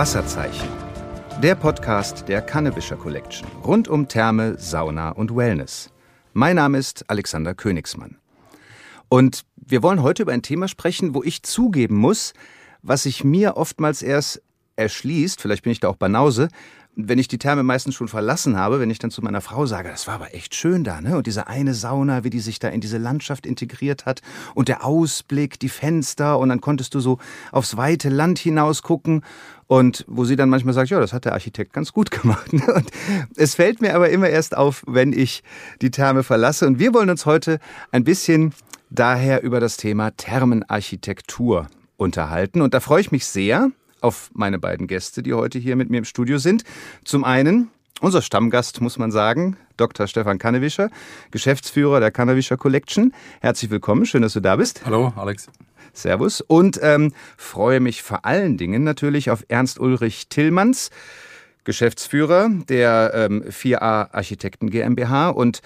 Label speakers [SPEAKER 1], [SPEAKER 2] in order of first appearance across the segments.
[SPEAKER 1] Wasserzeichen. Der Podcast der Cannabischer Collection rund um Therme, Sauna und Wellness. Mein Name ist Alexander Königsmann. Und wir wollen heute über ein Thema sprechen, wo ich zugeben muss, was sich mir oftmals erst erschließt, vielleicht bin ich da auch Banause, wenn ich die Therme meistens schon verlassen habe, wenn ich dann zu meiner Frau sage, das war aber echt schön da, ne? Und diese eine Sauna, wie die sich da in diese Landschaft integriert hat und der Ausblick, die Fenster und dann konntest du so aufs weite Land hinaus gucken und wo sie dann manchmal sagt, ja, das hat der Architekt ganz gut gemacht. Ne? Und es fällt mir aber immer erst auf, wenn ich die Therme verlasse. Und wir wollen uns heute ein bisschen daher über das Thema Thermenarchitektur unterhalten. Und da freue ich mich sehr, auf meine beiden Gäste, die heute hier mit mir im Studio sind. Zum einen unser Stammgast, muss man sagen, Dr. Stefan Kannewischer, Geschäftsführer der Kannewischer Collection. Herzlich willkommen, schön, dass du da bist.
[SPEAKER 2] Hallo, Alex.
[SPEAKER 1] Servus. Und ähm, freue mich vor allen Dingen natürlich auf Ernst Ulrich Tillmanns, Geschäftsführer der ähm, 4a Architekten GmbH. Und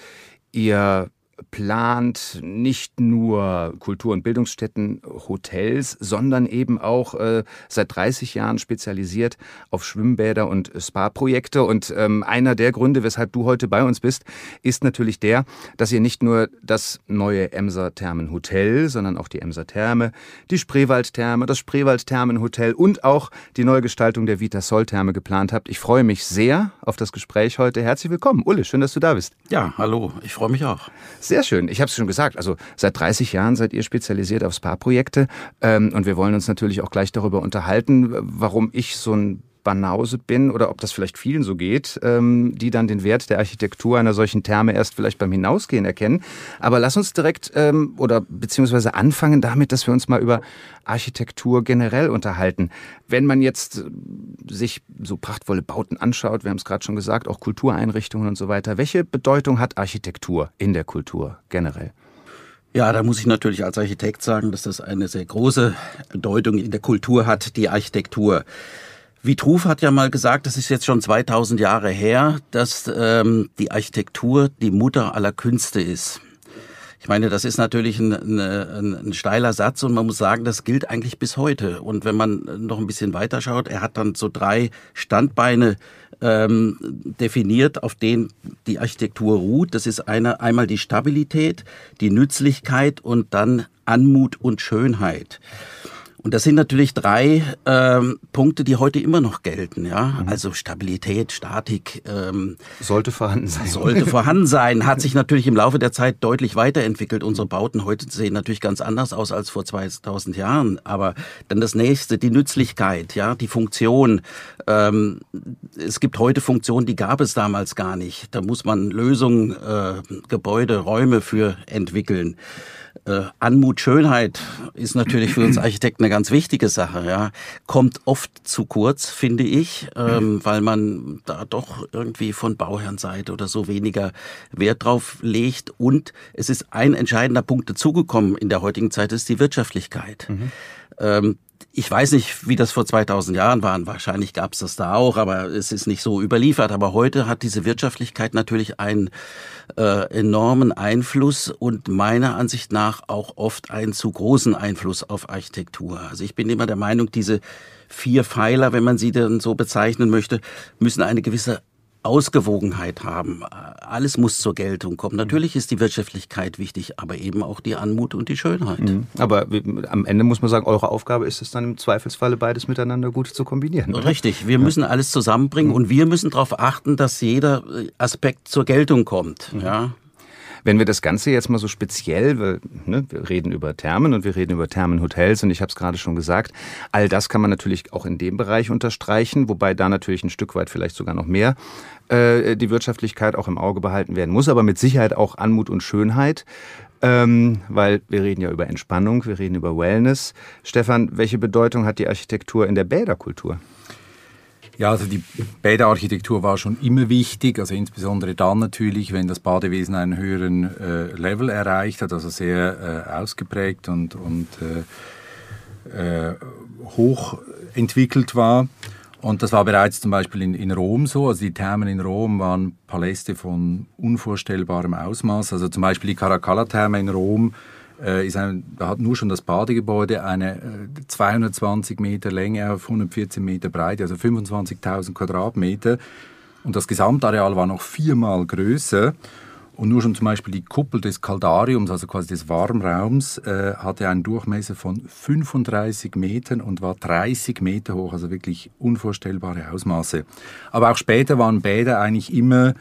[SPEAKER 1] ihr plant nicht nur Kultur- und Bildungsstätten, Hotels, sondern eben auch äh, seit 30 Jahren spezialisiert auf Schwimmbäder und Spa-Projekte. Und ähm, einer der Gründe, weshalb du heute bei uns bist, ist natürlich der, dass ihr nicht nur das neue Emser Thermenhotel, sondern auch die Emser Therme, die Spreewald-Therme, das Spreewald-Thermenhotel und auch die Neugestaltung der Vita Sol-Therme geplant habt. Ich freue mich sehr auf das Gespräch heute. Herzlich willkommen. Ulle, schön, dass du da bist.
[SPEAKER 2] Ja, hallo. Ich freue mich auch.
[SPEAKER 1] Sehr schön. Ich habe es schon gesagt. Also seit 30 Jahren seid ihr spezialisiert auf Spa-Projekte. Ähm, und wir wollen uns natürlich auch gleich darüber unterhalten, warum ich so ein Banause bin oder ob das vielleicht vielen so geht, ähm, die dann den Wert der Architektur einer solchen Therme erst vielleicht beim Hinausgehen erkennen. Aber lass uns direkt ähm, oder beziehungsweise anfangen damit, dass wir uns mal über Architektur generell unterhalten. Wenn man jetzt äh, sich so prachtvolle Bauten anschaut, wir haben es gerade schon gesagt, auch Kultureinrichtungen und so weiter, welche Bedeutung hat Architektur in der Kultur generell?
[SPEAKER 2] Ja, da muss ich natürlich als Architekt sagen, dass das eine sehr große Bedeutung in der Kultur hat, die Architektur. Vitruv hat ja mal gesagt, das ist jetzt schon 2000 Jahre her, dass ähm, die Architektur die Mutter aller Künste ist. Ich meine, das ist natürlich ein, ein, ein, steiler Satz und man muss sagen, das gilt eigentlich bis heute. Und wenn man noch ein bisschen weiter schaut, er hat dann so drei Standbeine ähm, definiert, auf denen die Architektur ruht. Das ist eine, einmal die Stabilität, die Nützlichkeit und dann Anmut und Schönheit. Und das sind natürlich drei ähm, Punkte, die heute immer noch gelten. Ja, mhm. also Stabilität, Statik ähm,
[SPEAKER 1] sollte vorhanden sein.
[SPEAKER 2] Sollte vorhanden sein. Hat sich natürlich im Laufe der Zeit deutlich weiterentwickelt. Unsere Bauten heute sehen natürlich ganz anders aus als vor 2000 Jahren. Aber dann das nächste, die Nützlichkeit, ja, die Funktion. Ähm, es gibt heute Funktionen, die gab es damals gar nicht. Da muss man Lösungen, äh, Gebäude, Räume für entwickeln. Äh, Anmut, Schönheit ist natürlich für uns Architekten eine ganz wichtige Sache. Ja, kommt oft zu kurz, finde ich, ähm, weil man da doch irgendwie von Bauherrenseite oder so weniger Wert drauf legt. Und es ist ein entscheidender Punkt dazugekommen in der heutigen Zeit, ist die Wirtschaftlichkeit. Mhm. Ähm, ich weiß nicht, wie das vor 2000 Jahren war. Wahrscheinlich gab es das da auch, aber es ist nicht so überliefert. Aber heute hat diese Wirtschaftlichkeit natürlich einen äh, enormen Einfluss und meiner Ansicht nach auch oft einen zu großen Einfluss auf Architektur. Also ich bin immer der Meinung, diese vier Pfeiler, wenn man sie dann so bezeichnen möchte, müssen eine gewisse Ausgewogenheit haben. Alles muss zur Geltung kommen. Natürlich ist die Wirtschaftlichkeit wichtig, aber eben auch die Anmut und die Schönheit. Mhm.
[SPEAKER 1] Aber am Ende muss man sagen, eure Aufgabe ist es dann im Zweifelsfalle beides miteinander gut zu kombinieren.
[SPEAKER 2] Oder? Richtig, wir ja. müssen alles zusammenbringen mhm. und wir müssen darauf achten, dass jeder Aspekt zur Geltung kommt. Mhm. Ja.
[SPEAKER 1] Wenn wir das Ganze jetzt mal so speziell, weil, ne, wir reden über Thermen und wir reden über Thermenhotels und ich habe es gerade schon gesagt, all das kann man natürlich auch in dem Bereich unterstreichen, wobei da natürlich ein Stück weit vielleicht sogar noch mehr äh, die Wirtschaftlichkeit auch im Auge behalten werden muss, aber mit Sicherheit auch Anmut und Schönheit. Ähm, weil wir reden ja über Entspannung, wir reden über Wellness. Stefan, welche Bedeutung hat die Architektur in der Bäderkultur?
[SPEAKER 3] Ja, also die Bäderarchitektur war schon immer wichtig, also insbesondere dann natürlich, wenn das Badewesen einen höheren äh, Level erreicht hat, also sehr äh, ausgeprägt und, und äh, äh, hoch entwickelt war. Und das war bereits zum Beispiel in, in Rom so. Also die Thermen in Rom waren Paläste von unvorstellbarem Ausmaß. Also zum Beispiel die Caracalla-Therme in Rom ist ein, da hat nur schon das Badegebäude eine äh, 220 Meter Länge auf 114 Meter Breite, also 25.000 Quadratmeter. Und das Gesamtareal war noch viermal größer. Und nur schon zum Beispiel die Kuppel des Kaldariums, also quasi des Warmraums, äh, hatte einen Durchmesser von 35 Metern und war 30 Meter hoch, also wirklich unvorstellbare Ausmaße. Aber auch später waren Bäder eigentlich immer äh,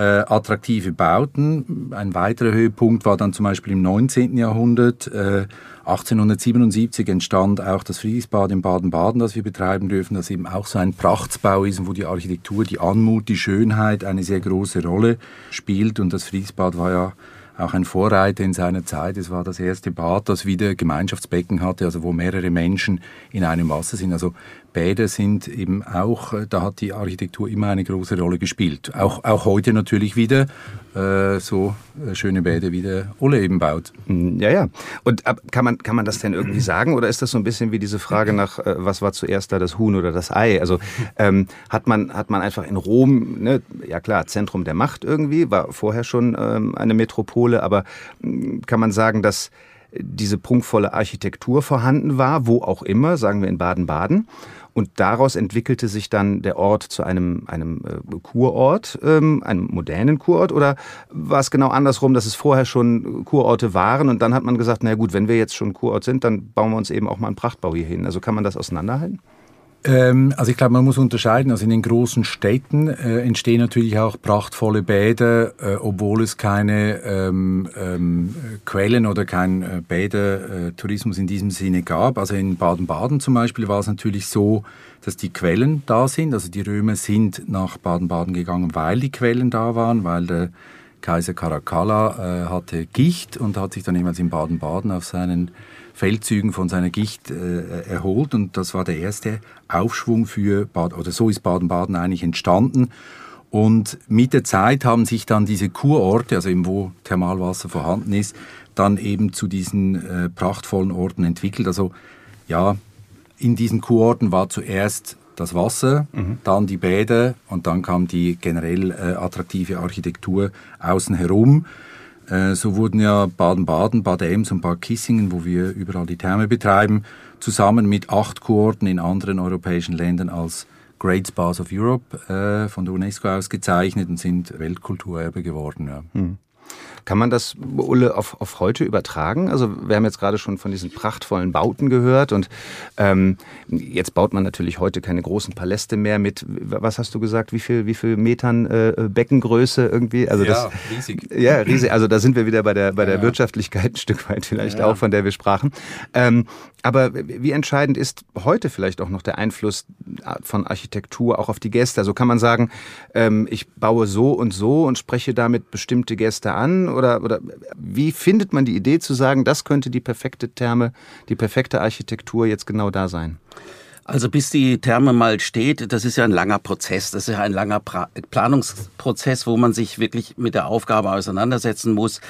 [SPEAKER 3] attraktive Bauten. Ein weiterer Höhepunkt war dann zum Beispiel im 19. Jahrhundert. Äh, 1877 entstand auch das Friedrichsbad in Baden-Baden, das wir betreiben dürfen, das eben auch so ein Prachtsbau ist, wo die Architektur, die Anmut, die Schönheit eine sehr große Rolle spielt. Und das Friedrichsbad war ja auch ein Vorreiter in seiner Zeit. Es war das erste Bad, das wieder Gemeinschaftsbecken hatte, also wo mehrere Menschen in einem Wasser sind. Also Bäder sind eben auch, äh, da hat die Architektur immer eine große Rolle gespielt. Auch, auch heute natürlich wieder äh, so äh, schöne Bäder wie der Ole eben baut.
[SPEAKER 1] Hm, ja, ja. Und ab, kann, man, kann man das denn irgendwie sagen oder ist das so ein bisschen wie diese Frage nach, äh, was war zuerst da, das Huhn oder das Ei? Also ähm, hat, man, hat man einfach in Rom, ne, ja klar, Zentrum der Macht irgendwie, war vorher schon ähm, eine Metropole, aber hm, kann man sagen, dass diese prunkvolle Architektur vorhanden war, wo auch immer, sagen wir in Baden-Baden. Und daraus entwickelte sich dann der Ort zu einem, einem äh, Kurort, ähm, einem modernen Kurort? Oder war es genau andersrum, dass es vorher schon Kurorte waren und dann hat man gesagt, na gut, wenn wir jetzt schon Kurort sind, dann bauen wir uns eben auch mal einen Prachtbau hier hin. Also kann man das auseinanderhalten?
[SPEAKER 3] Ähm, also ich glaube, man muss unterscheiden. Also in den großen Städten äh, entstehen natürlich auch prachtvolle Bäder, äh, obwohl es keine ähm, ähm, Quellen oder kein äh, Bädertourismus in diesem Sinne gab. Also in Baden-Baden zum Beispiel war es natürlich so, dass die Quellen da sind. Also die Römer sind nach Baden-Baden gegangen, weil die Quellen da waren, weil der Kaiser Caracalla äh, hatte Gicht und hat sich dann jeweils in Baden-Baden auf seinen Feldzügen von seiner Gicht äh, erholt und das war der erste Aufschwung für Bad oder so ist Baden-Baden eigentlich entstanden. Und mit der Zeit haben sich dann diese Kurorte, also eben wo Thermalwasser vorhanden ist, dann eben zu diesen äh, prachtvollen Orten entwickelt. Also ja, in diesen Kurorten war zuerst das Wasser, mhm. dann die Bäder und dann kam die generell äh, attraktive Architektur außen herum. Äh, so wurden ja Baden-Baden, Bad Ems und Bad Kissingen, wo wir überall die Therme betreiben, zusammen mit acht Kurorten in anderen europäischen Ländern als Great Spas of Europe äh, von der UNESCO ausgezeichnet und sind Weltkulturerbe geworden. Ja. Hm.
[SPEAKER 1] Kann man das, Ulle, auf, auf heute übertragen? Also wir haben jetzt gerade schon von diesen prachtvollen Bauten gehört und ähm, jetzt baut man natürlich heute keine großen Paläste mehr mit, was hast du gesagt, wie viel, wie viel Metern äh, Beckengröße irgendwie? Also
[SPEAKER 3] ja,
[SPEAKER 1] das,
[SPEAKER 3] riesig.
[SPEAKER 1] Ja, riesig. Also da sind wir wieder bei der, bei der ja. Wirtschaftlichkeit ein Stück weit vielleicht ja. auch, von der wir sprachen. Ähm, aber wie entscheidend ist heute vielleicht auch noch der Einfluss von Architektur auch auf die Gäste? Also kann man sagen, ähm, ich baue so und so und spreche damit bestimmte Gäste an? Oder, oder wie findet man die Idee zu sagen, das könnte die perfekte Therme, die perfekte Architektur jetzt genau da sein?
[SPEAKER 2] Also bis die Therme mal steht, das ist ja ein langer Prozess, das ist ja ein langer pra Planungsprozess, wo man sich wirklich mit der Aufgabe auseinandersetzen muss.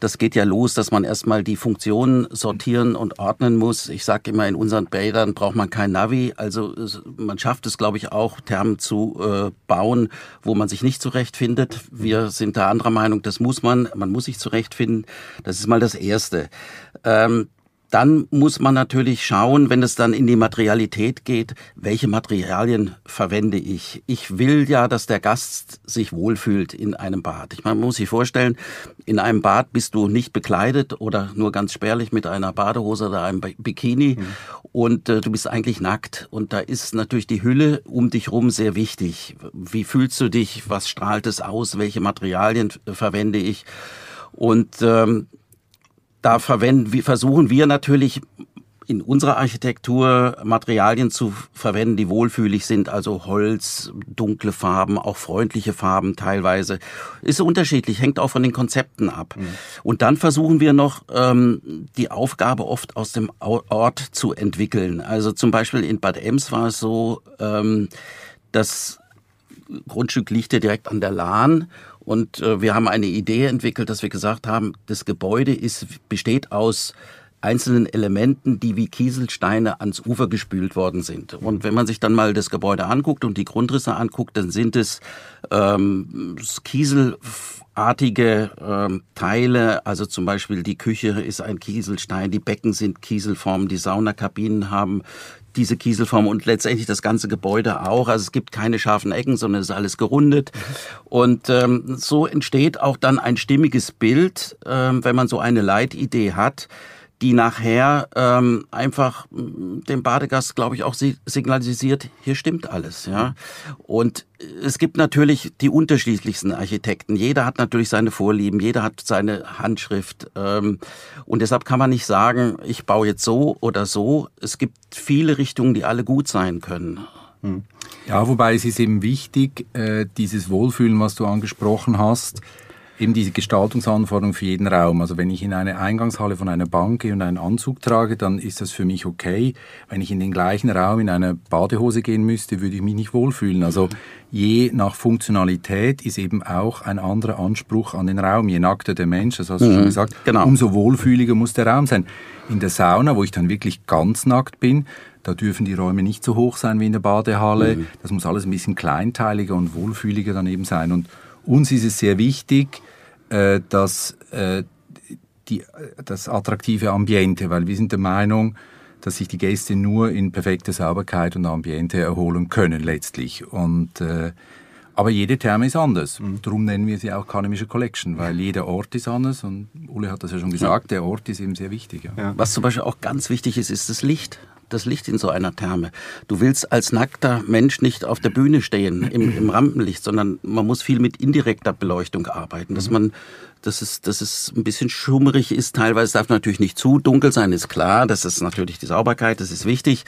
[SPEAKER 2] Das geht ja los, dass man erstmal die Funktionen sortieren und ordnen muss. Ich sage immer, in unseren Bädern braucht man kein Navi. Also man schafft es, glaube ich, auch, Thermen zu äh, bauen, wo man sich nicht zurechtfindet. Wir sind da anderer Meinung, das muss man. Man muss sich zurechtfinden. Das ist mal das Erste. Ähm, dann muss man natürlich schauen, wenn es dann in die Materialität geht, welche Materialien verwende ich. Ich will ja, dass der Gast sich wohlfühlt in einem Bad. Ich meine, man muss sich vorstellen, in einem Bad bist du nicht bekleidet oder nur ganz spärlich mit einer Badehose oder einem Bikini mhm. und äh, du bist eigentlich nackt. Und da ist natürlich die Hülle um dich rum sehr wichtig. Wie fühlst du dich? Was strahlt es aus? Welche Materialien verwende ich? Und ähm, da verwenden, wir, versuchen wir natürlich in unserer Architektur Materialien zu verwenden, die wohlfühlig sind, also Holz, dunkle Farben, auch freundliche Farben teilweise. Ist unterschiedlich, hängt auch von den Konzepten ab. Mhm. Und dann versuchen wir noch, ähm, die Aufgabe oft aus dem Ort zu entwickeln. Also zum Beispiel in Bad Ems war es so, ähm, das Grundstück liegt ja direkt an der Lahn und äh, wir haben eine Idee entwickelt, dass wir gesagt haben, das Gebäude ist, besteht aus einzelnen Elementen, die wie Kieselsteine ans Ufer gespült worden sind. Und wenn man sich dann mal das Gebäude anguckt und die Grundrisse anguckt, dann sind es ähm, Kiesel artige ähm, Teile, also zum Beispiel die Küche ist ein Kieselstein, die Becken sind Kieselformen, die Saunakabinen haben diese Kieselform und letztendlich das ganze Gebäude auch. Also es gibt keine scharfen Ecken, sondern es ist alles gerundet. Und ähm, so entsteht auch dann ein stimmiges Bild, ähm, wenn man so eine Leitidee hat die nachher ähm, einfach mm, dem Badegast, glaube ich, auch signalisiert, hier stimmt alles. Ja. Und es gibt natürlich die unterschiedlichsten Architekten. Jeder hat natürlich seine Vorlieben, jeder hat seine Handschrift. Ähm, und deshalb kann man nicht sagen, ich baue jetzt so oder so. Es gibt viele Richtungen, die alle gut sein können.
[SPEAKER 3] Hm. Ja, wobei es ist eben wichtig, äh, dieses Wohlfühlen, was du angesprochen hast, eben diese Gestaltungsanforderung für jeden Raum. Also wenn ich in eine Eingangshalle von einer Bank gehe und einen Anzug trage, dann ist das für mich okay. Wenn ich in den gleichen Raum in eine Badehose gehen müsste, würde ich mich nicht wohlfühlen. Also je nach Funktionalität ist eben auch ein anderer Anspruch an den Raum. Je nackter der Mensch, das hast du mhm, schon gesagt, genau. umso wohlfühliger muss der Raum sein. In der Sauna, wo ich dann wirklich ganz nackt bin, da dürfen die Räume nicht so hoch sein wie in der Badehalle. Mhm. Das muss alles ein bisschen kleinteiliger und wohlfühliger daneben sein. Und uns ist es sehr wichtig, äh, dass äh, die, das attraktive Ambiente, weil wir sind der Meinung, dass sich die Gäste nur in perfekter Sauberkeit und Ambiente erholen können letztlich. Und äh, aber jede Therme ist anders. Mhm. Darum nennen wir sie auch Kanemische Collection, weil jeder Ort ist anders und Ule hat das ja schon gesagt, der Ort ist eben sehr wichtig. Ja.
[SPEAKER 2] Ja. Was zum Beispiel auch ganz wichtig ist, ist das Licht das Licht in so einer Therme. Du willst als nackter Mensch nicht auf der Bühne stehen im, im Rampenlicht, sondern man muss viel mit indirekter Beleuchtung arbeiten, dass mhm. man dass es, dass es ein bisschen schummerig ist. Teilweise darf natürlich nicht zu dunkel sein, ist klar. Das ist natürlich die Sauberkeit, das ist wichtig.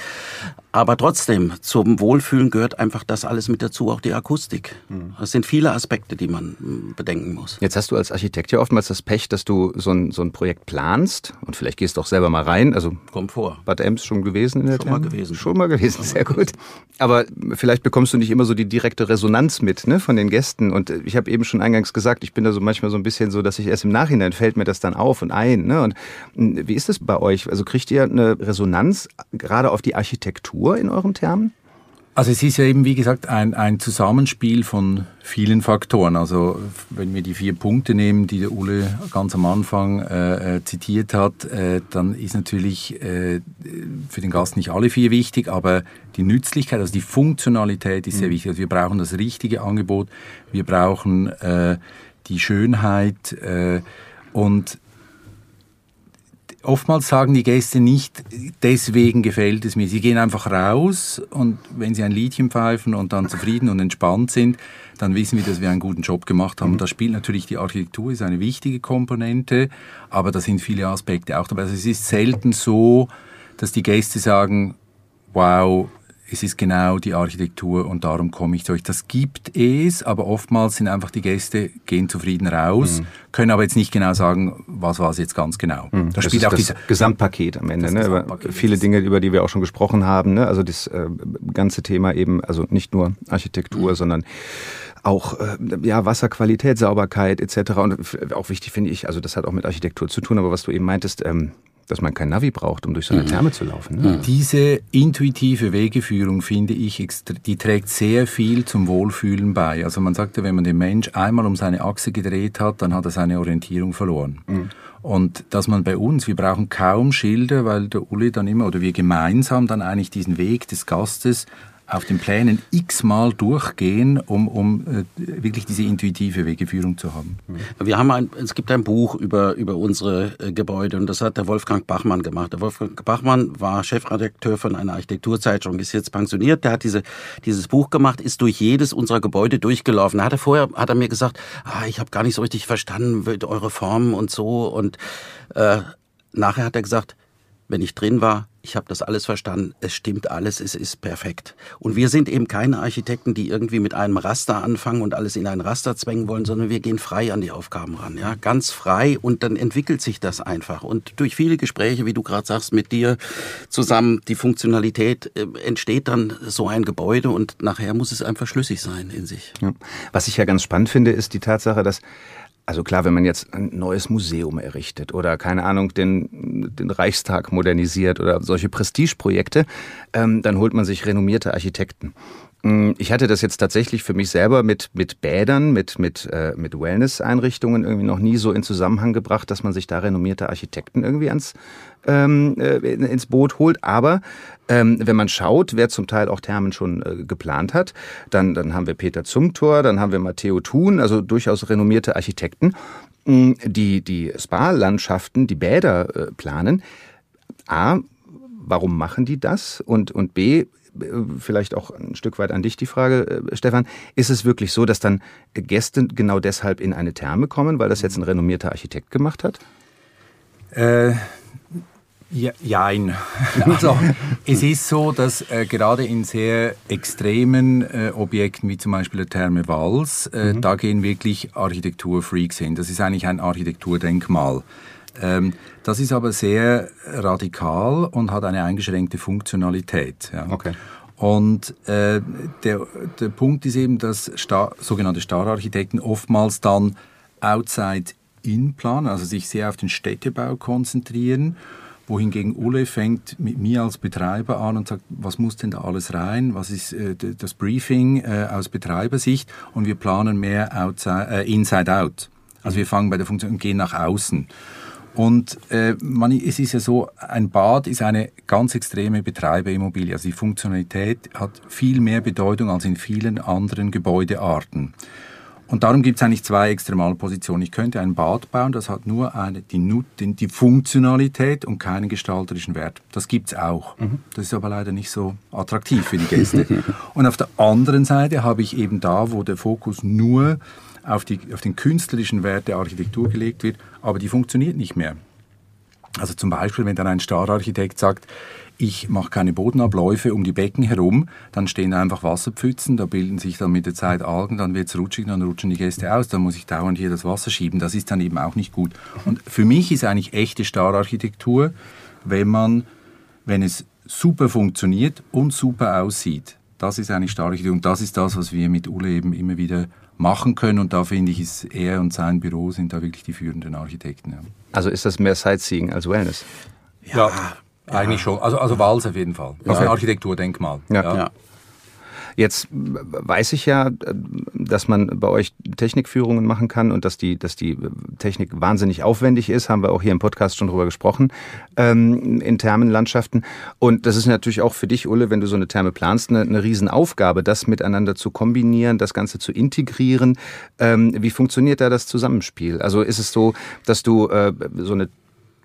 [SPEAKER 2] Aber trotzdem, zum Wohlfühlen gehört einfach das alles mit dazu, auch die Akustik. Hm. Das sind viele Aspekte, die man hm, bedenken muss.
[SPEAKER 1] Jetzt hast du als Architekt ja oftmals das Pech, dass du so ein, so ein Projekt planst und vielleicht gehst du auch selber mal rein. Also
[SPEAKER 2] Kommt vor.
[SPEAKER 1] Bad Ems schon gewesen in der
[SPEAKER 2] Schon Therme? mal gewesen.
[SPEAKER 1] Schon mal gewesen, sehr gut. Aber vielleicht bekommst du nicht immer so die direkte Resonanz mit ne, von den Gästen. Und ich habe eben schon eingangs gesagt, ich bin da so manchmal so ein bisschen so dass ich erst im Nachhinein fällt mir das dann auf und ein. Ne? Und hm, wie ist es bei euch? Also kriegt ihr eine Resonanz gerade auf die Architektur in euren Thermen?
[SPEAKER 3] Also es ist ja eben, wie gesagt, ein, ein Zusammenspiel von vielen Faktoren. Also wenn wir die vier Punkte nehmen, die der Ule ganz am Anfang äh, äh zitiert hat, äh, dann ist natürlich äh, für den Gast nicht alle vier wichtig, aber die Nützlichkeit, also die Funktionalität ist sehr mhm. wichtig. Also wir brauchen das richtige Angebot, wir brauchen äh, die Schönheit äh, und oftmals sagen die Gäste nicht, deswegen gefällt es mir. Sie gehen einfach raus und wenn sie ein Liedchen pfeifen und dann zufrieden und entspannt sind, dann wissen wir, dass wir einen guten Job gemacht haben. Mhm. Da spielt natürlich die Architektur, ist eine wichtige Komponente, aber da sind viele Aspekte auch dabei. Also es ist selten so, dass die Gäste sagen, wow, es ist genau die Architektur und darum komme ich zu euch. Das gibt es, aber oftmals sind einfach die Gäste, gehen zufrieden raus, mhm. können aber jetzt nicht genau sagen, was war es jetzt ganz genau.
[SPEAKER 1] Mhm. Da das spielt auch das Gesamtpaket am Ende. Ne? Über viele Dinge, über die wir auch schon gesprochen haben. Ne? Also das äh, ganze Thema eben, also nicht nur Architektur, mhm. sondern auch äh, ja Wasserqualität, Sauberkeit etc. Und auch wichtig finde ich, also das hat auch mit Architektur zu tun, aber was du eben meintest, ähm, dass man kein Navi braucht, um durch so eine mhm. Therme zu laufen.
[SPEAKER 3] Ne? Mhm. Diese intuitive Wegeführung, finde ich, die trägt sehr viel zum Wohlfühlen bei. Also man sagt ja, wenn man den Mensch einmal um seine Achse gedreht hat, dann hat er seine Orientierung verloren. Mhm. Und dass man bei uns, wir brauchen kaum Schilder, weil der Uli dann immer, oder wir gemeinsam dann eigentlich diesen Weg des Gastes auf den Plänen x-mal durchgehen, um, um äh, wirklich diese intuitive Wegeführung zu haben.
[SPEAKER 2] Wir haben ein, es gibt ein Buch über, über unsere äh, Gebäude und das hat der Wolfgang Bachmann gemacht. Der Wolfgang Bachmann war Chefredakteur von einer Architekturzeitung, ist jetzt pensioniert. Der hat diese, dieses Buch gemacht, ist durch jedes unserer Gebäude durchgelaufen. Da hat er vorher, hat er mir gesagt, ah, ich habe gar nicht so richtig verstanden, eure Formen und so. Und äh, nachher hat er gesagt, wenn ich drin war, ich habe das alles verstanden, es stimmt alles, es ist perfekt. Und wir sind eben keine Architekten, die irgendwie mit einem Raster anfangen und alles in ein Raster zwängen wollen, sondern wir gehen frei an die Aufgaben ran, ja, ganz frei und dann entwickelt sich das einfach. Und durch viele Gespräche, wie du gerade sagst, mit dir zusammen, die Funktionalität äh, entsteht dann so ein Gebäude und nachher muss es einfach schlüssig sein in sich.
[SPEAKER 1] Ja. Was ich ja ganz spannend finde, ist die Tatsache, dass also klar, wenn man jetzt ein neues Museum errichtet oder keine Ahnung, den, den Reichstag modernisiert oder solche Prestigeprojekte, ähm, dann holt man sich renommierte Architekten. Mm, ich hatte das jetzt tatsächlich für mich selber mit, mit Bädern, mit, mit, äh, mit Wellness-Einrichtungen irgendwie noch nie so in Zusammenhang gebracht, dass man sich da renommierte Architekten irgendwie ans, ähm, äh, ins Boot holt. Aber ähm, wenn man schaut, wer zum Teil auch Thermen schon äh, geplant hat, dann, dann haben wir Peter Zumthor, dann haben wir Matteo Thun, also durchaus renommierte Architekten, mm, die die Spa-Landschaften, die Bäder äh, planen. A, warum machen die das? Und, und B, vielleicht auch ein Stück weit an dich die Frage, äh, Stefan. Ist es wirklich so, dass dann Gäste genau deshalb in eine Therme kommen, weil das jetzt ein renommierter Architekt gemacht hat?
[SPEAKER 3] Äh, ja, jein. Also, es ist so, dass äh, gerade in sehr extremen äh, Objekten wie zum Beispiel der Therme Wals, äh, mhm. da gehen wirklich Architekturfreaks hin. Das ist eigentlich ein Architekturdenkmal. Ähm, das ist aber sehr radikal und hat eine eingeschränkte Funktionalität. Ja.
[SPEAKER 1] Okay.
[SPEAKER 3] Und äh, der, der Punkt ist eben, dass Star, sogenannte Stararchitekten oftmals dann outside in planen, also sich sehr auf den Städtebau konzentrieren wohingegen Ulle fängt mit mir als Betreiber an und sagt, was muss denn da alles rein? Was ist äh, das Briefing äh, aus Betreibersicht? Und wir planen mehr outside, äh, inside out. Also wir fangen bei der Funktion und gehen nach außen. Und äh, man, es ist ja so, ein Bad ist eine ganz extreme Betreiberimmobilie. Also die Funktionalität hat viel mehr Bedeutung als in vielen anderen Gebäudearten. Und darum gibt es eigentlich zwei Extremalpositionen. Ich könnte ein Bad bauen, das hat nur eine, die, die Funktionalität und keinen gestalterischen Wert. Das gibt es auch. Mhm. Das ist aber leider nicht so attraktiv für die Gäste. und auf der anderen Seite habe ich eben da, wo der Fokus nur auf, die, auf den künstlerischen Wert der Architektur gelegt wird, aber die funktioniert nicht mehr. Also zum Beispiel, wenn dann ein Stararchitekt sagt, ich mache keine Bodenabläufe um die Becken herum, dann stehen einfach Wasserpfützen, da bilden sich dann mit der Zeit Algen, dann wird es rutschig, dann rutschen die Gäste aus, dann muss ich dauernd hier das Wasser schieben. Das ist dann eben auch nicht gut. Und für mich ist eigentlich echte Stararchitektur, wenn man, wenn es super funktioniert und super aussieht. Das ist eigentlich Stararchitektur und das ist das, was wir mit Ulle eben immer wieder machen können. Und da finde ich, ist er und sein Büro sind da wirklich die führenden Architekten. Ja.
[SPEAKER 1] Also ist das mehr Sightseeing als Wellness?
[SPEAKER 3] Ja, ja eigentlich schon. Also, also Wals auf jeden Fall. Also ein Architekturdenkmal.
[SPEAKER 1] ja. Jetzt weiß ich ja, dass man bei euch Technikführungen machen kann und dass die, dass die Technik wahnsinnig aufwendig ist, haben wir auch hier im Podcast schon drüber gesprochen, ähm, in Thermenlandschaften. Und das ist natürlich auch für dich, Ulle, wenn du so eine Therme planst, eine, eine Riesenaufgabe, das miteinander zu kombinieren, das Ganze zu integrieren. Ähm, wie funktioniert da das Zusammenspiel? Also ist es so, dass du äh, so eine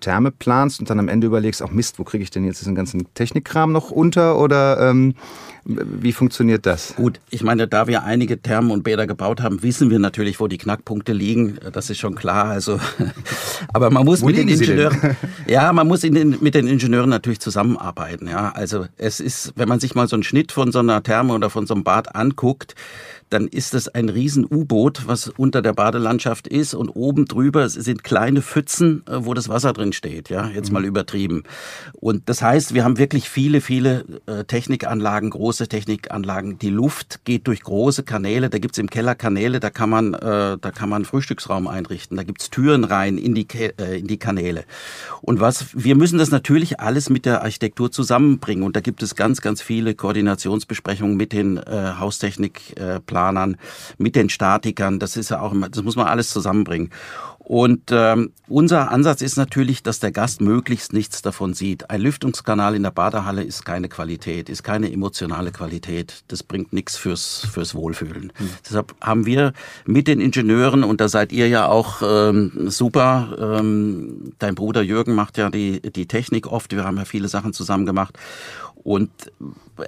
[SPEAKER 1] Therme planst und dann am Ende überlegst, auch Mist, wo kriege ich denn jetzt diesen ganzen Technikkram noch unter oder ähm, wie funktioniert das?
[SPEAKER 2] Gut, ich meine, da wir einige Thermen und Bäder gebaut haben, wissen wir natürlich, wo die Knackpunkte liegen. Das ist schon klar. Also, aber man muss wo mit den Ingenieuren, ja, man muss den, mit den Ingenieuren natürlich zusammenarbeiten. Ja, also es ist, wenn man sich mal so einen Schnitt von so einer Therme oder von so einem Bad anguckt, dann ist es ein riesen U-Boot, was unter der Badelandschaft ist und oben drüber sind kleine Pfützen, äh, wo das Wasser drin steht, ja, jetzt mhm. mal übertrieben. Und das heißt, wir haben wirklich viele, viele äh, Technikanlagen, große Technikanlagen. Die Luft geht durch große Kanäle, da gibt's im Keller Kanäle, da kann man, äh, da kann man Frühstücksraum einrichten, da gibt's Türen rein in die, äh, in die Kanäle. Und was, wir müssen das natürlich alles mit der Architektur zusammenbringen und da gibt es ganz, ganz viele Koordinationsbesprechungen mit den äh, Haustechnikplanern. Planern, mit den Statikern. Das ist ja auch, das muss man alles zusammenbringen. Und ähm, unser Ansatz ist natürlich, dass der Gast möglichst nichts davon sieht. Ein Lüftungskanal in der Badehalle ist keine Qualität, ist keine emotionale Qualität. Das bringt nichts fürs, fürs Wohlfühlen. Mhm. Deshalb haben wir mit den Ingenieuren, und da seid ihr ja auch ähm, super, ähm, dein Bruder Jürgen macht ja die, die Technik oft, wir haben ja viele Sachen zusammen gemacht. Und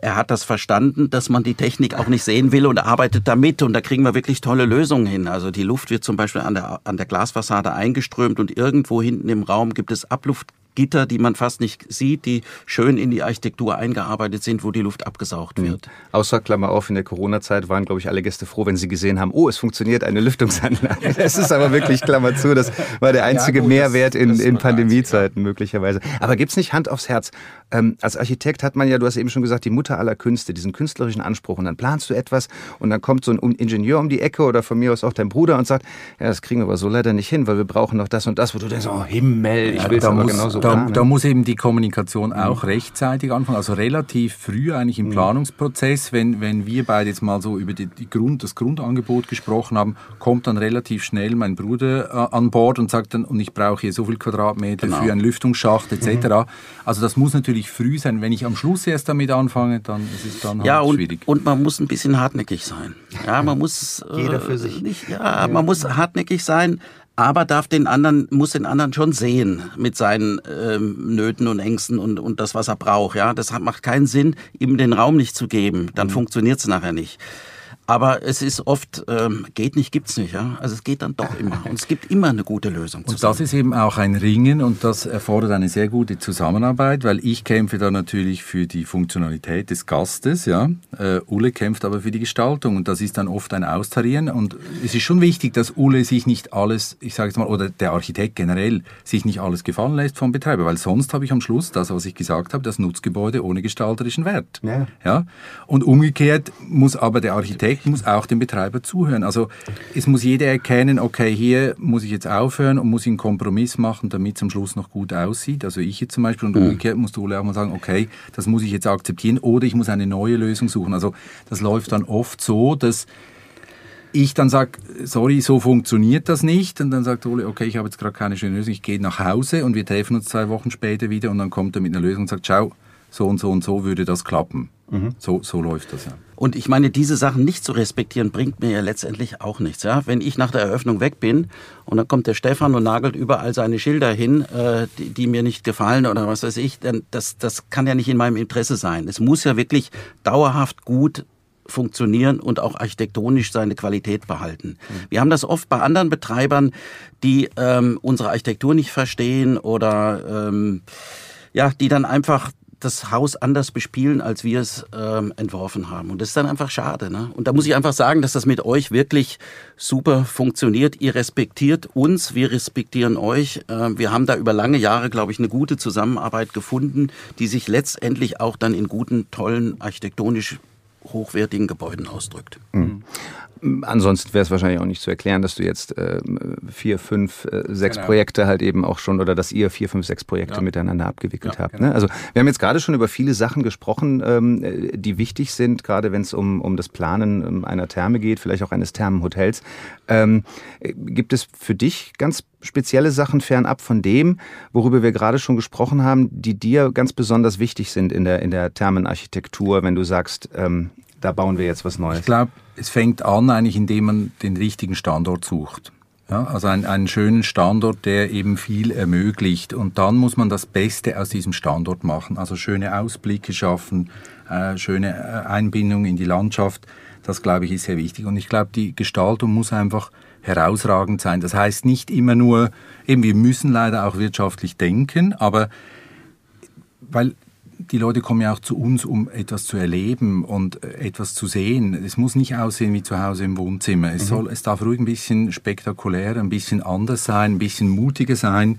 [SPEAKER 2] er hat das verstanden, dass man die Technik auch nicht sehen will und arbeitet damit. Und da kriegen wir wirklich tolle Lösungen hin. Also die Luft wird zum Beispiel an der, an der Glasfassade eingeströmt und irgendwo hinten im Raum gibt es Abluft Gitter, die man fast nicht sieht, die schön in die Architektur eingearbeitet sind, wo die Luft abgesaugt mhm. wird.
[SPEAKER 1] Außer Klammer auf, in der Corona-Zeit waren, glaube ich, alle Gäste froh, wenn sie gesehen haben, oh, es funktioniert eine Lüftungsanlage. Es ist aber wirklich Klammer zu, das war der einzige ja, gut, Mehrwert das, in, das in Pandemiezeiten ja. möglicherweise. Aber gibt's nicht Hand aufs Herz? Ähm, als Architekt hat man ja, du hast eben schon gesagt, die Mutter aller Künste, diesen künstlerischen Anspruch. Und dann planst du etwas und dann kommt so ein Ingenieur um die Ecke oder von mir aus auch dein Bruder und sagt, ja, das kriegen wir aber so leider nicht hin, weil wir brauchen noch das und das, wo du denkst, oh Himmel, ich ja, will es aber genauso
[SPEAKER 3] da, da, muss eben die Kommunikation auch rechtzeitig anfangen, also relativ früh eigentlich im mhm. Planungsprozess. Wenn, wenn wir beide jetzt mal so über die, die Grund, das Grundangebot gesprochen haben, kommt dann relativ schnell mein Bruder äh, an Bord und sagt dann, und ich brauche hier so viel Quadratmeter genau. für einen Lüftungsschacht etc. Mhm. Also das muss natürlich früh sein. Wenn ich am Schluss erst damit anfange, dann ist es dann
[SPEAKER 2] ja, halt und, schwierig. Und man muss ein bisschen hartnötig sein. Ja, man muss
[SPEAKER 1] jeder für äh, sich.
[SPEAKER 2] Nicht, ja, man muss hartnäckig sein aber darf den anderen, muss den anderen schon sehen mit seinen ähm, Nöten und Ängsten und, und das, was er braucht. Ja, das hat, macht keinen Sinn, ihm den Raum nicht zu geben. Dann mhm. funktioniert es nachher nicht. Aber es ist oft, ähm, geht nicht, gibt's nicht. Ja? Also es geht dann doch immer. Und es gibt immer eine gute Lösung.
[SPEAKER 3] Und das ist eben auch ein Ringen und das erfordert eine sehr gute Zusammenarbeit, weil ich kämpfe da natürlich für die Funktionalität des Gastes. Ja? Äh, Ulle kämpft aber für die Gestaltung und das ist dann oft ein Austarieren. Und es ist schon wichtig, dass Ulle sich nicht alles, ich sage jetzt mal, oder der Architekt generell, sich nicht alles gefallen lässt vom Betreiber, weil sonst habe ich am Schluss das, was ich gesagt habe, das Nutzgebäude ohne gestalterischen Wert. Ja. Ja? Und umgekehrt muss aber der Architekt ich muss auch dem Betreiber zuhören. Also es muss jeder erkennen, okay, hier muss ich jetzt aufhören und muss einen Kompromiss machen, damit es am Schluss noch gut aussieht. Also ich jetzt zum Beispiel und mhm. umgekehrt musst du auch mal sagen, okay, das muss ich jetzt akzeptieren oder ich muss eine neue Lösung suchen. Also das läuft dann oft so, dass ich dann sage, sorry, so funktioniert das nicht. Und dann sagt Ole, okay, ich habe jetzt gerade keine schöne Lösung, ich gehe nach Hause und wir treffen uns zwei Wochen später wieder und dann kommt er mit einer Lösung und sagt, ciao, so und so und so würde das klappen. Mhm. So, so läuft das ja.
[SPEAKER 2] Und ich meine, diese Sachen nicht zu respektieren, bringt mir ja letztendlich auch nichts. Ja? Wenn ich nach der Eröffnung weg bin und dann kommt der Stefan und nagelt überall seine Schilder hin, äh, die, die mir nicht gefallen oder was weiß ich, dann das, das kann ja nicht in meinem Interesse sein. Es muss ja wirklich dauerhaft gut funktionieren und auch architektonisch seine Qualität behalten. Mhm. Wir haben das oft bei anderen Betreibern, die ähm, unsere Architektur nicht verstehen oder ähm, ja, die dann einfach das Haus anders bespielen, als wir es ähm, entworfen haben. Und das ist dann einfach schade. Ne? Und da muss ich einfach sagen, dass das mit euch wirklich super funktioniert. Ihr respektiert uns, wir respektieren euch. Äh, wir haben da über lange Jahre, glaube ich, eine gute Zusammenarbeit gefunden, die sich letztendlich auch dann in guten, tollen, architektonisch hochwertigen Gebäuden ausdrückt. Mhm.
[SPEAKER 1] Ansonsten wäre es wahrscheinlich auch nicht zu erklären, dass du jetzt äh, vier, fünf, äh, sechs genau. Projekte halt eben auch schon oder dass ihr vier, fünf, sechs Projekte ja. miteinander abgewickelt ja, habt. Genau. Ne? Also wir haben jetzt gerade schon über viele Sachen gesprochen, ähm, die wichtig sind, gerade wenn es um, um das Planen ähm, einer Therme geht, vielleicht auch eines Thermenhotels. Ähm, gibt es für dich ganz spezielle Sachen fernab von dem, worüber wir gerade schon gesprochen haben, die dir ganz besonders wichtig sind in der, in der Thermenarchitektur, wenn du sagst, ähm, da bauen wir jetzt was Neues?
[SPEAKER 3] Ich glaube, es fängt an eigentlich, indem man den richtigen Standort sucht. Ja, also ein, einen schönen Standort, der eben viel ermöglicht. Und dann muss man das Beste aus diesem Standort machen. Also schöne Ausblicke schaffen, äh, schöne äh, Einbindung in die Landschaft. Das, glaube ich, ist sehr wichtig. Und ich glaube, die Gestaltung muss einfach herausragend sein. Das heißt nicht immer nur, eben wir müssen leider auch wirtschaftlich denken, aber weil die Leute kommen ja auch zu uns, um etwas zu erleben und äh, etwas zu sehen. Es muss nicht aussehen wie zu Hause im Wohnzimmer. Es, mhm. soll, es darf ruhig ein bisschen spektakulärer, ein bisschen anders sein, ein bisschen mutiger sein.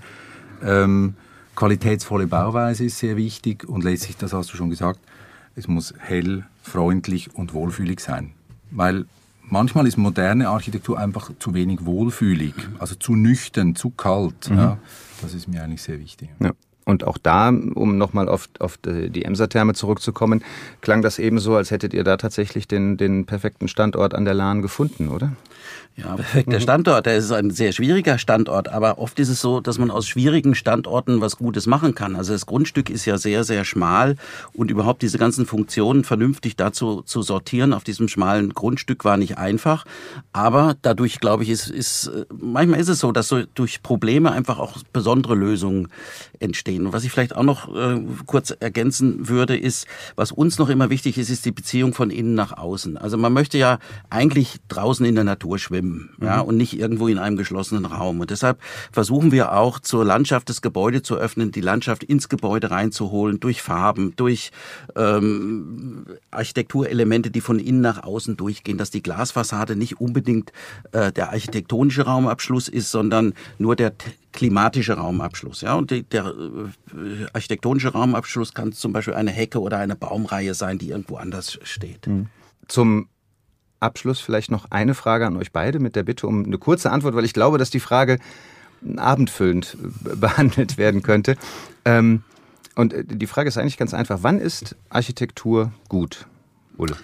[SPEAKER 3] Ähm, qualitätsvolle Bauweise ist sehr wichtig und letztlich, das hast du schon gesagt, es muss hell, freundlich und wohlfühlig sein. Weil manchmal ist moderne Architektur einfach zu wenig wohlfühlig, also zu nüchtern, zu kalt. Mhm. Ja, das ist mir eigentlich sehr wichtig.
[SPEAKER 1] Ja. Und auch da, um nochmal auf, auf die Emser-Therme zurückzukommen, klang das eben so, als hättet ihr da tatsächlich den, den perfekten Standort an der Lahn gefunden, oder?
[SPEAKER 2] Ja, perfekter Standort. Der ist ein sehr schwieriger Standort, aber oft ist es so, dass man aus schwierigen Standorten was Gutes machen kann. Also das Grundstück ist ja sehr, sehr schmal und überhaupt diese ganzen Funktionen vernünftig dazu zu sortieren auf diesem schmalen Grundstück war nicht einfach. Aber dadurch, glaube ich, ist, ist manchmal ist es so, dass so durch Probleme einfach auch besondere Lösungen entstehen. Und was ich vielleicht auch noch äh, kurz ergänzen würde, ist, was uns noch immer wichtig ist, ist die Beziehung von innen nach außen. Also man möchte ja eigentlich draußen in der Natur schwimmen schwimmen ja, mhm. und nicht irgendwo in einem geschlossenen Raum. Und deshalb versuchen wir auch zur Landschaft des Gebäudes zu öffnen, die Landschaft ins Gebäude reinzuholen, durch Farben, durch ähm, Architekturelemente, die von innen nach außen durchgehen, dass die Glasfassade nicht unbedingt äh, der architektonische Raumabschluss ist, sondern nur der klimatische Raumabschluss. Ja, und die, der äh, architektonische Raumabschluss kann zum Beispiel eine Hecke oder eine Baumreihe sein, die irgendwo anders steht. Mhm.
[SPEAKER 1] Zum Abschluss vielleicht noch eine Frage an euch beide mit der Bitte um eine kurze Antwort, weil ich glaube, dass die Frage abendfüllend behandelt werden könnte. Ähm, und die Frage ist eigentlich ganz einfach. Wann ist Architektur gut, Ulle?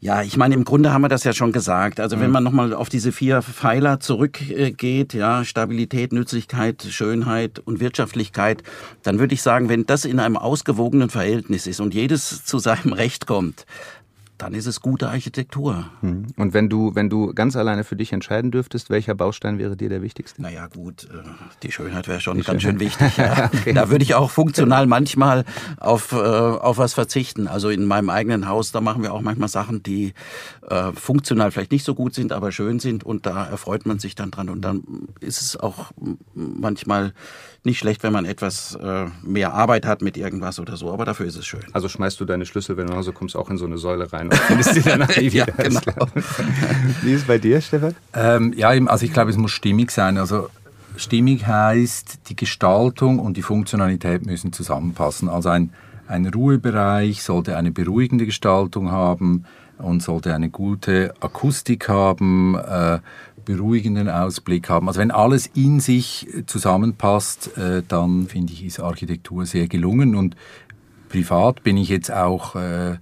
[SPEAKER 2] Ja, ich meine, im Grunde haben wir das ja schon gesagt. Also wenn mhm. man nochmal auf diese vier Pfeiler zurückgeht, ja, Stabilität, Nützlichkeit, Schönheit und Wirtschaftlichkeit, dann würde ich sagen, wenn das in einem ausgewogenen Verhältnis ist und jedes zu seinem Recht kommt, dann ist es gute Architektur.
[SPEAKER 1] Hm. Und wenn du, wenn du ganz alleine für dich entscheiden dürftest, welcher Baustein wäre dir der wichtigste?
[SPEAKER 2] Naja, gut, äh, die Schönheit wäre schon die ganz Schönheit. schön wichtig. Ja. okay. Da würde ich auch funktional manchmal auf, äh, auf was verzichten. Also in meinem eigenen Haus, da machen wir auch manchmal Sachen, die äh, funktional vielleicht nicht so gut sind, aber schön sind und da erfreut man sich dann dran. Und dann ist es auch manchmal nicht schlecht, wenn man etwas äh, mehr Arbeit hat mit irgendwas oder so, aber dafür ist es schön.
[SPEAKER 1] Also schmeißt du deine Schlüssel, wenn du nach Hause kommst, auch in so eine Säule rein und findest die danach nie wieder. ja, genau. Wie ist es bei dir, Stefan?
[SPEAKER 3] Ähm, ja, also ich glaube, es muss stimmig sein. Also stimmig heißt, die Gestaltung und die Funktionalität müssen zusammenpassen. Also ein, ein Ruhebereich sollte eine beruhigende Gestaltung haben und sollte eine gute Akustik haben. Äh, beruhigenden Ausblick haben. Also wenn alles in sich zusammenpasst, äh, dann finde ich, ist Architektur sehr gelungen. Und privat bin ich jetzt auch äh,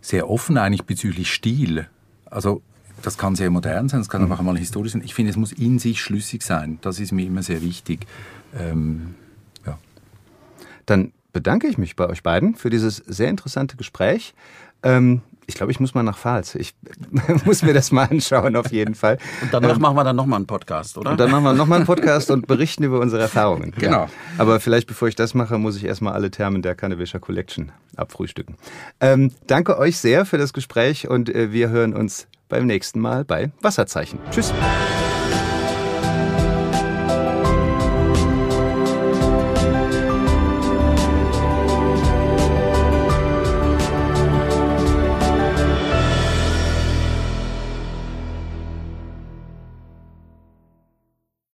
[SPEAKER 3] sehr offen eigentlich bezüglich Stil. Also das kann sehr modern sein, das kann mhm. auch mal historisch sein. Ich finde, es muss in sich schlüssig sein. Das ist mir immer sehr wichtig. Ähm,
[SPEAKER 1] ja. Dann bedanke ich mich bei euch beiden für dieses sehr interessante Gespräch. Ähm, ich glaube, ich muss mal nach Pfalz. Ich muss mir das mal anschauen, auf jeden Fall.
[SPEAKER 2] Und danach ähm, machen wir dann nochmal einen Podcast, oder?
[SPEAKER 1] Und dann machen wir nochmal einen Podcast und berichten über unsere Erfahrungen. Genau. Ja. Aber vielleicht, bevor ich das mache, muss ich erstmal alle Termen der Kannewischer Collection abfrühstücken. Ähm, danke euch sehr für das Gespräch und äh, wir hören uns beim nächsten Mal bei Wasserzeichen. Tschüss.